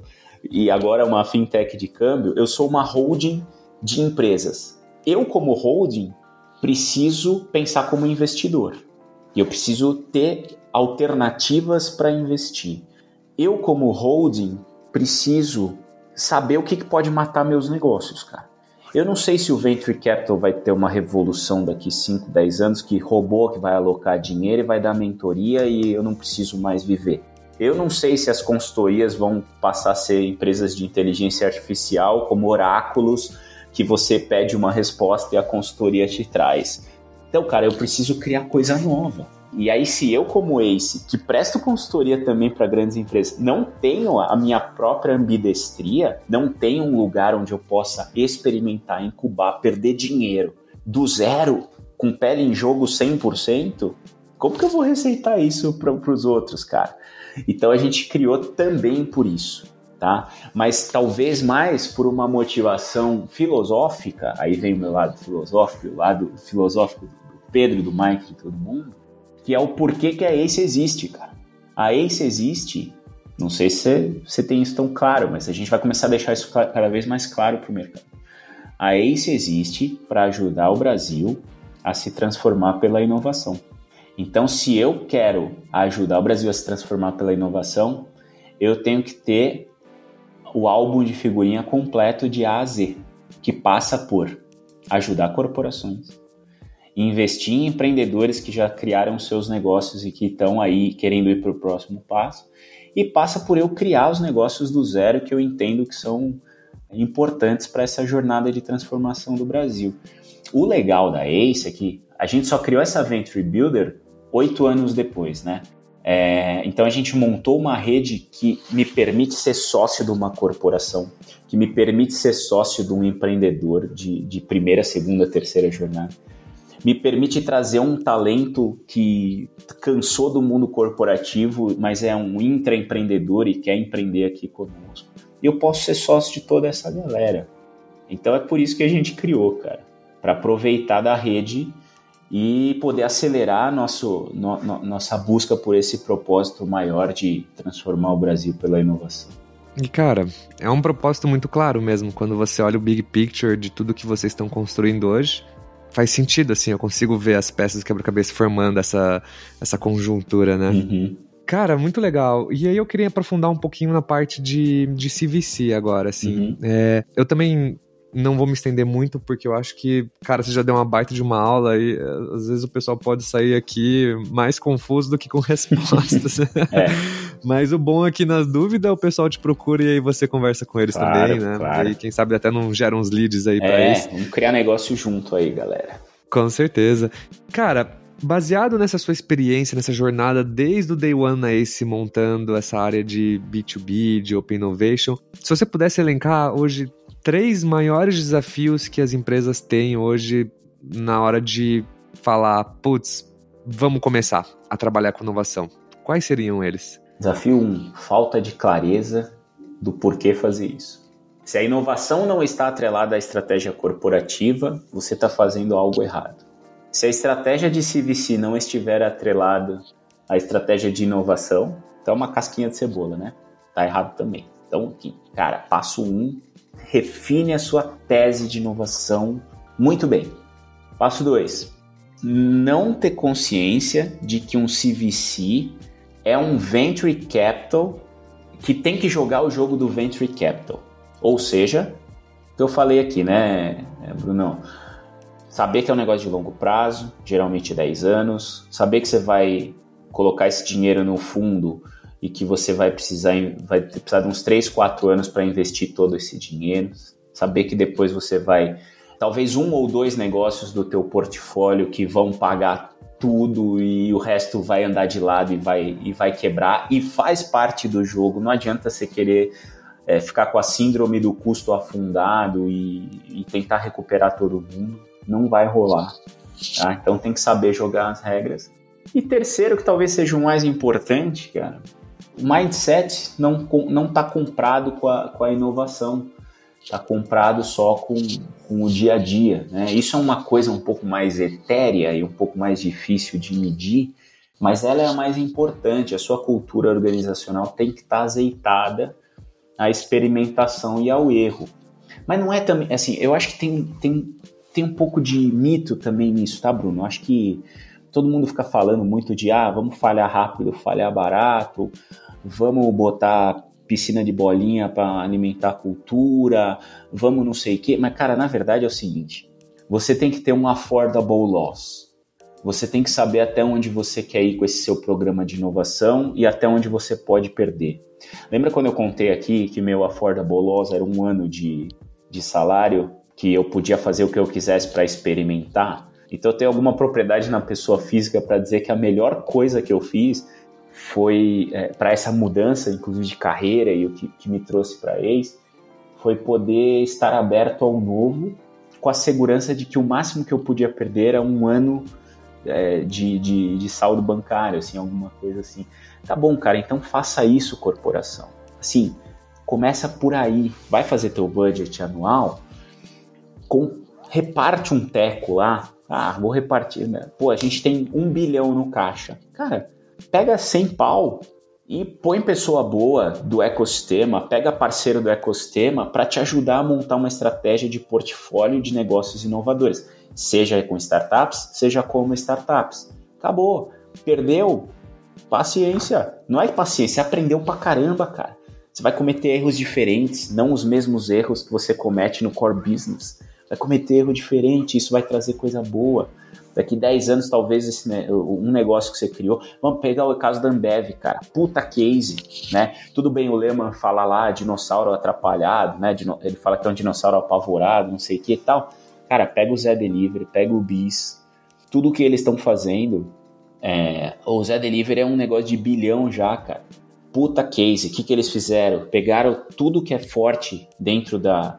e agora uma fintech de câmbio, eu sou uma holding de empresas. Eu, como holding, preciso pensar como investidor. E eu preciso ter alternativas para investir. Eu, como holding, preciso saber o que, que pode matar meus negócios, cara. Eu não sei se o Venture Capital vai ter uma revolução daqui 5, 10 anos, que robô que vai alocar dinheiro e vai dar mentoria e eu não preciso mais viver. Eu não sei se as consultorias vão passar a ser empresas de inteligência artificial, como oráculos, que você pede uma resposta e a consultoria te traz. Então, cara, eu preciso criar coisa nova. E aí, se eu, como Ace, que presto consultoria também para grandes empresas, não tenho a minha própria ambidestria, não tenho um lugar onde eu possa experimentar, incubar, perder dinheiro do zero, com pele em jogo 100%, como que eu vou receitar isso para os outros, cara? Então a gente criou também por isso. Tá? Mas talvez mais por uma motivação filosófica, aí vem o meu lado filosófico, o lado filosófico do Pedro, do Mike, de todo mundo, que é o porquê que a Ace existe, cara. A Ace existe, não sei se você tem isso tão claro, mas a gente vai começar a deixar isso cada vez mais claro para o mercado. A Ace existe para ajudar o Brasil a se transformar pela inovação. Então, se eu quero ajudar o Brasil a se transformar pela inovação, eu tenho que ter o álbum de figurinha completo de A a Z, que passa por ajudar corporações, investir em empreendedores que já criaram seus negócios e que estão aí querendo ir para o próximo passo, e passa por eu criar os negócios do zero que eu entendo que são importantes para essa jornada de transformação do Brasil. O legal da Ace é que a gente só criou essa Venture Builder oito anos depois, né? É, então a gente montou uma rede que me permite ser sócio de uma corporação, que me permite ser sócio de um empreendedor de, de primeira, segunda, terceira jornada me permite trazer um talento que cansou do mundo corporativo, mas é um intraempreendedor e quer empreender aqui conosco. E eu posso ser sócio de toda essa galera. Então é por isso que a gente criou, cara, para aproveitar da rede e poder acelerar nosso, no, no, nossa busca por esse propósito maior de transformar o Brasil pela inovação. E cara, é um propósito muito claro mesmo quando você olha o big picture de tudo que vocês estão construindo hoje faz sentido, assim, eu consigo ver as peças quebra-cabeça formando essa, essa conjuntura, né? Uhum. Cara, muito legal. E aí eu queria aprofundar um pouquinho na parte de, de CVC agora, assim. Uhum. É, eu também não vou me estender muito, porque eu acho que, cara, você já deu uma baita de uma aula e eh, às vezes o pessoal pode sair aqui mais confuso do que com respostas. é. Mas o bom é que nas dúvidas o pessoal te procura e aí você conversa com eles claro, também, né? Claro. E quem sabe até não gera uns leads aí é, pra isso. Vamos criar negócio junto aí, galera. Com certeza. Cara, baseado nessa sua experiência, nessa jornada desde o Day One na Ace montando essa área de B2B, de Open Innovation, se você pudesse elencar hoje três maiores desafios que as empresas têm hoje na hora de falar, putz, vamos começar a trabalhar com inovação. Quais seriam eles? Desafio 1: um, falta de clareza do porquê fazer isso. Se a inovação não está atrelada à estratégia corporativa, você está fazendo algo errado. Se a estratégia de CVC não estiver atrelada à estratégia de inovação, então é uma casquinha de cebola, né? Tá errado também. Então, cara, passo 1, um, refine a sua tese de inovação muito bem. Passo 2. Não ter consciência de que um CVC é um venture capital que tem que jogar o jogo do venture capital. Ou seja, que eu falei aqui, né, Bruno? Saber que é um negócio de longo prazo, geralmente 10 anos, saber que você vai colocar esse dinheiro no fundo e que você vai precisar, vai precisar de uns 3, 4 anos para investir todo esse dinheiro. Saber que depois você vai, talvez um ou dois negócios do teu portfólio que vão pagar tudo e o resto vai andar de lado e vai, e vai quebrar e faz parte do jogo. Não adianta você querer é, ficar com a síndrome do custo afundado e, e tentar recuperar todo mundo. Não vai rolar. Tá? Então tem que saber jogar as regras. E terceiro, que talvez seja o mais importante, cara, o mindset não não está comprado com a, com a inovação, está comprado só com, com o dia a dia. Né? Isso é uma coisa um pouco mais etérea e um pouco mais difícil de medir, mas ela é a mais importante. A sua cultura organizacional tem que estar tá azeitada à experimentação e ao erro. Mas não é também, assim, eu acho que tem, tem, tem um pouco de mito também nisso, tá, Bruno? Eu acho que todo mundo fica falando muito de, ah, vamos falhar rápido, falhar barato, vamos botar piscina de bolinha para alimentar a cultura, vamos não sei o quê. Mas, cara, na verdade é o seguinte: você tem que ter um affordable loss. Você tem que saber até onde você quer ir com esse seu programa de inovação e até onde você pode perder. Lembra quando eu contei aqui que meu affordable loss era um ano de, de salário, que eu podia fazer o que eu quisesse para experimentar? Então eu tenho alguma propriedade na pessoa física para dizer que a melhor coisa que eu fiz foi é, para essa mudança, inclusive de carreira e o que, que me trouxe para ex, foi poder estar aberto ao novo com a segurança de que o máximo que eu podia perder era um ano é, de, de, de saldo bancário, assim, alguma coisa assim. Tá bom, cara, então faça isso, corporação. Assim, começa por aí. Vai fazer teu budget anual, com, reparte um teco lá. Ah, vou repartir. Né? Pô, a gente tem um bilhão no caixa. Cara, pega 100 pau e põe pessoa boa do ecossistema, pega parceiro do ecossistema para te ajudar a montar uma estratégia de portfólio de negócios inovadores seja com startups, seja como startups. Acabou. Perdeu? Paciência. Não é paciência, aprendeu pra caramba, cara. Você vai cometer erros diferentes, não os mesmos erros que você comete no core business. Vai cometer erro diferente, isso vai trazer coisa boa. Daqui 10 anos, talvez, esse, um negócio que você criou. Vamos pegar o caso da Ambev, cara. Puta case, né? Tudo bem, o Lehman fala lá, dinossauro atrapalhado, né? Ele fala que é um dinossauro apavorado, não sei o que e tal. Cara, pega o Zé Delivery, pega o Bis, tudo que eles estão fazendo. É, o Zé Delivery é um negócio de bilhão já, cara. Puta case, o que, que eles fizeram? Pegaram tudo que é forte dentro da,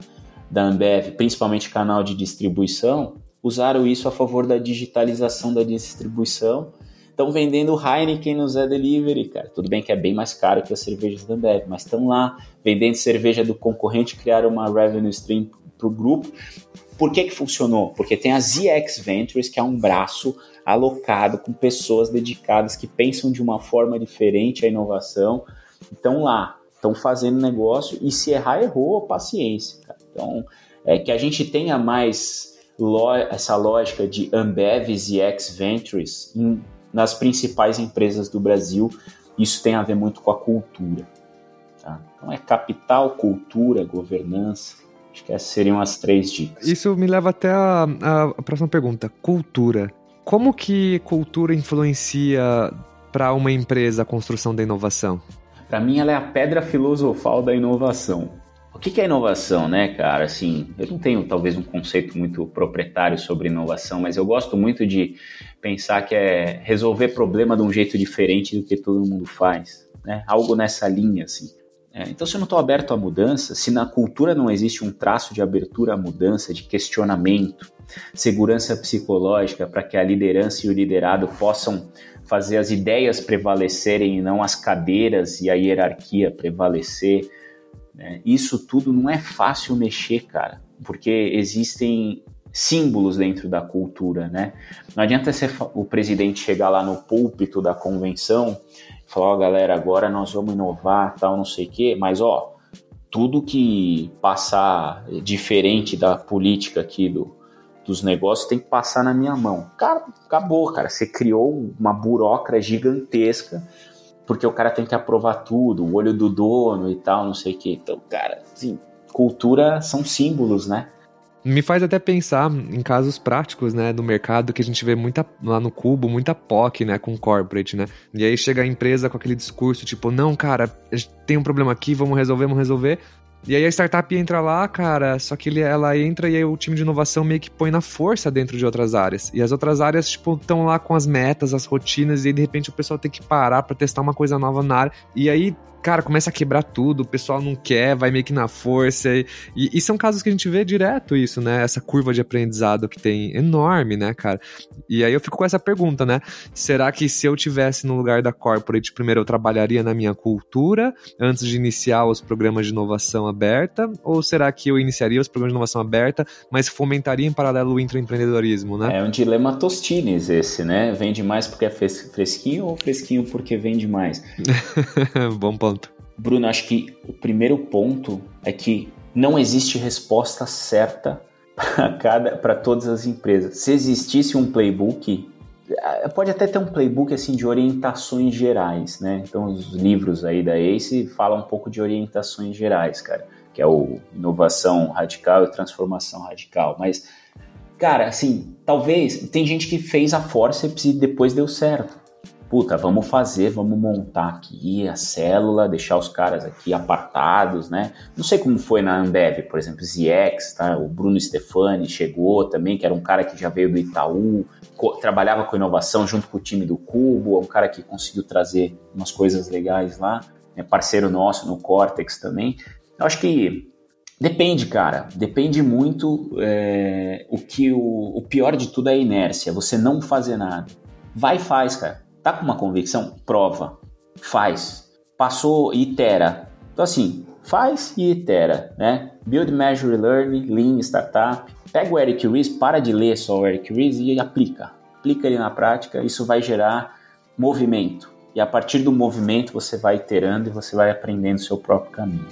da Ambev, principalmente canal de distribuição, usaram isso a favor da digitalização da distribuição. Estão vendendo Heineken no Zé Delivery, cara. Tudo bem que é bem mais caro que as cervejas da Ambev, mas estão lá vendendo cerveja do concorrente, criaram uma revenue stream para o grupo por que, que funcionou? Porque tem a ZX Ventures, que é um braço alocado com pessoas dedicadas que pensam de uma forma diferente a inovação. Então lá, estão fazendo negócio e se errar, errou, paciência. Cara. Então, é que a gente tenha mais essa lógica de Ambev e ZX Ventures nas principais empresas do Brasil, isso tem a ver muito com a cultura. Tá? Então é capital, cultura, governança. Acho que essas seriam as três dicas. Isso me leva até a, a próxima pergunta: cultura. Como que cultura influencia para uma empresa a construção da inovação? Para mim, ela é a pedra filosofal da inovação. O que é inovação, né, cara? Assim, eu não tenho talvez um conceito muito proprietário sobre inovação, mas eu gosto muito de pensar que é resolver problema de um jeito diferente do que todo mundo faz, né? Algo nessa linha, assim. É, então, se eu não estou aberto à mudança, se na cultura não existe um traço de abertura à mudança, de questionamento, segurança psicológica para que a liderança e o liderado possam fazer as ideias prevalecerem e não as cadeiras e a hierarquia prevalecer, né? isso tudo não é fácil mexer, cara, porque existem símbolos dentro da cultura, né? Não adianta ser o presidente chegar lá no púlpito da convenção falar, ó, oh, galera, agora nós vamos inovar, tal, não sei o quê, mas ó, tudo que passar diferente da política aqui do, dos negócios tem que passar na minha mão. Cara, acabou, cara. Você criou uma burocracia gigantesca porque o cara tem que aprovar tudo, o olho do dono e tal, não sei o que. Então, cara, assim, cultura são símbolos, né? Me faz até pensar em casos práticos, né, do mercado que a gente vê muita lá no Cubo, muita POC, né, com corporate, né? E aí chega a empresa com aquele discurso tipo, não, cara, tem um problema aqui, vamos resolver, vamos resolver. E aí a startup entra lá, cara, só que ele, ela entra e aí o time de inovação meio que põe na força dentro de outras áreas. E as outras áreas, tipo, estão lá com as metas, as rotinas, e aí de repente o pessoal tem que parar para testar uma coisa nova na área. E aí cara, começa a quebrar tudo, o pessoal não quer, vai meio que na força. E, e, são casos que a gente vê direto isso, né? Essa curva de aprendizado que tem enorme, né, cara? E aí eu fico com essa pergunta, né? Será que se eu tivesse no lugar da corporate, primeiro eu trabalharia na minha cultura antes de iniciar os programas de inovação aberta? Ou será que eu iniciaria os programas de inovação aberta, mas fomentaria em paralelo o intraempreendedorismo, né? É um dilema Tostines esse, né? Vende mais porque é fresquinho ou fresquinho porque vende mais? Bom ponto. Bruno, acho que o primeiro ponto é que não existe resposta certa para cada para todas as empresas. Se existisse um playbook, é, pode até ter um playbook assim de orientações gerais, né? Então os livros aí da ACE falam um pouco de orientações gerais, cara, que é o inovação radical e transformação radical. Mas, cara, assim, talvez tem gente que fez a forceps e depois deu certo puta, vamos fazer, vamos montar aqui a célula, deixar os caras aqui apartados, né? Não sei como foi na Ambev, por exemplo, ZX, tá? O Bruno Stefani chegou também, que era um cara que já veio do Itaú, trabalhava com inovação junto com o time do Cubo, é um cara que conseguiu trazer umas coisas legais lá, é parceiro nosso no Cortex também. Eu acho que Depende, cara. Depende muito. É, o que o, o, pior de tudo é a inércia. Você não fazer nada. Vai e faz, cara. Tá com uma convicção? Prova. Faz. Passou itera. Então, assim, faz e itera, né? Build, Measure, Learn, Lean, Startup. Pega o Eric Ries, para de ler só o Eric Ries e aplica. Aplica ele na prática, isso vai gerar movimento. E a partir do movimento você vai iterando e você vai aprendendo o seu próprio caminho.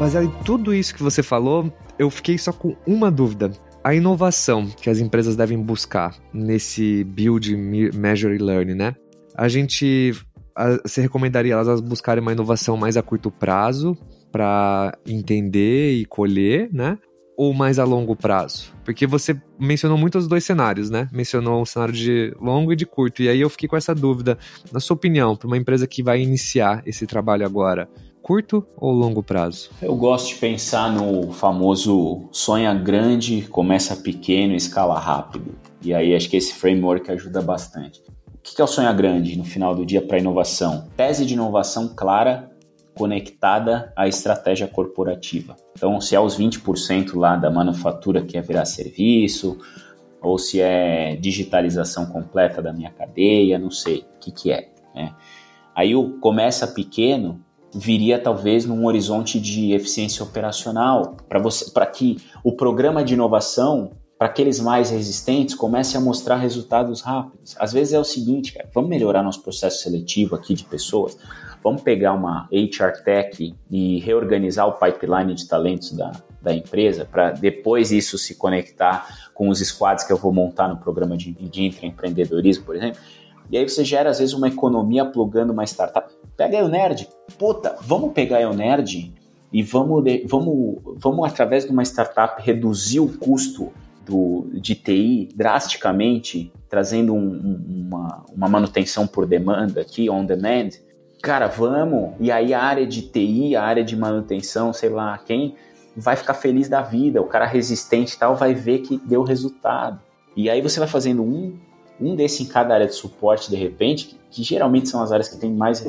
Baseado em tudo isso que você falou, eu fiquei só com uma dúvida a inovação que as empresas devem buscar nesse build, measure e learn, né? A gente você recomendaria elas buscarem uma inovação mais a curto prazo para entender e colher, né? Ou mais a longo prazo? Porque você mencionou muito os dois cenários, né? Mencionou um cenário de longo e de curto. E aí eu fiquei com essa dúvida. Na sua opinião, para uma empresa que vai iniciar esse trabalho agora, curto ou longo prazo? Eu gosto de pensar no famoso sonha grande, começa pequeno, escala rápido. E aí acho que esse framework ajuda bastante. O que é o sonha grande no final do dia para inovação? Tese de inovação clara, conectada à estratégia corporativa. Então, se é os 20% lá da manufatura que é virar serviço, ou se é digitalização completa da minha cadeia, não sei o que, que é. Né? Aí o começa pequeno viria talvez num horizonte de eficiência operacional, para que o programa de inovação para aqueles mais resistentes comece a mostrar resultados rápidos. Às vezes é o seguinte, cara, vamos melhorar nosso processo seletivo aqui de pessoas, vamos pegar uma HR Tech e reorganizar o pipeline de talentos da, da empresa para depois isso se conectar com os squads que eu vou montar no programa de, de intraempreendedorismo, por exemplo. E aí você gera, às vezes, uma economia plugando uma startup. Pega aí o Nerd. Puta, vamos pegar aí o Nerd e vamos, vamos, vamos através de uma startup, reduzir o custo do, de TI drasticamente, trazendo um, uma, uma manutenção por demanda aqui, on demand. Cara, vamos. E aí a área de TI, a área de manutenção, sei lá quem, vai ficar feliz da vida. O cara resistente e tal vai ver que deu resultado. E aí você vai fazendo um um desse em cada área de suporte de repente, que, que geralmente são as áreas que têm mais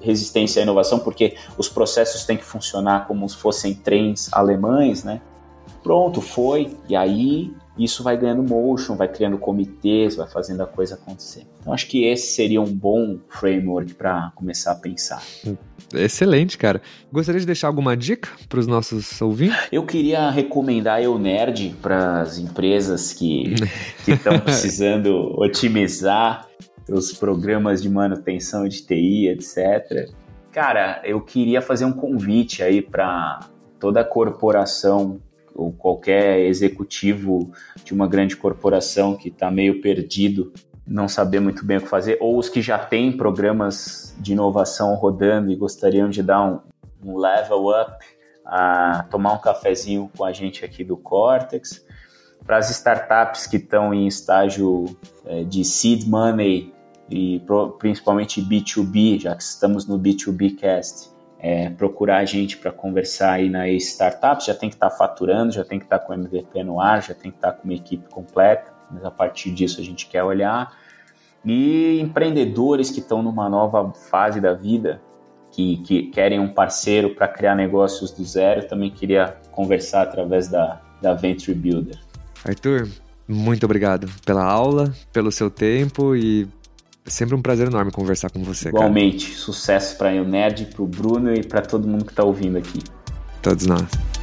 resistência à inovação, porque os processos têm que funcionar como se fossem trens alemães, né? Pronto, foi. E aí isso vai ganhando motion, vai criando comitês, vai fazendo a coisa acontecer. Então acho que esse seria um bom framework para começar a pensar. Excelente, cara. Gostaria de deixar alguma dica para os nossos ouvintes? Eu queria recomendar Eu Nerd para as empresas que estão precisando otimizar os programas de manutenção de TI, etc. Cara, eu queria fazer um convite aí para toda a corporação ou qualquer executivo de uma grande corporação que está meio perdido, não saber muito bem o que fazer, ou os que já têm programas de inovação rodando e gostariam de dar um, um level up, a tomar um cafezinho com a gente aqui do Cortex. Para as startups que estão em estágio é, de seed money e principalmente B2B, já que estamos no B2B Cast, é, procurar a gente para conversar aí na startups, já tem que estar tá faturando, já tem que estar tá com MVP no ar, já tem que estar tá com uma equipe completa, mas a partir disso a gente quer olhar. E empreendedores que estão numa nova fase da vida, que, que querem um parceiro para criar negócios do zero, também queria conversar através da, da Venture Builder. Arthur, muito obrigado pela aula, pelo seu tempo e sempre um prazer enorme conversar com você. Igualmente, cara. sucesso para o Nerd, para o Bruno e para todo mundo que está ouvindo aqui. Todos nós.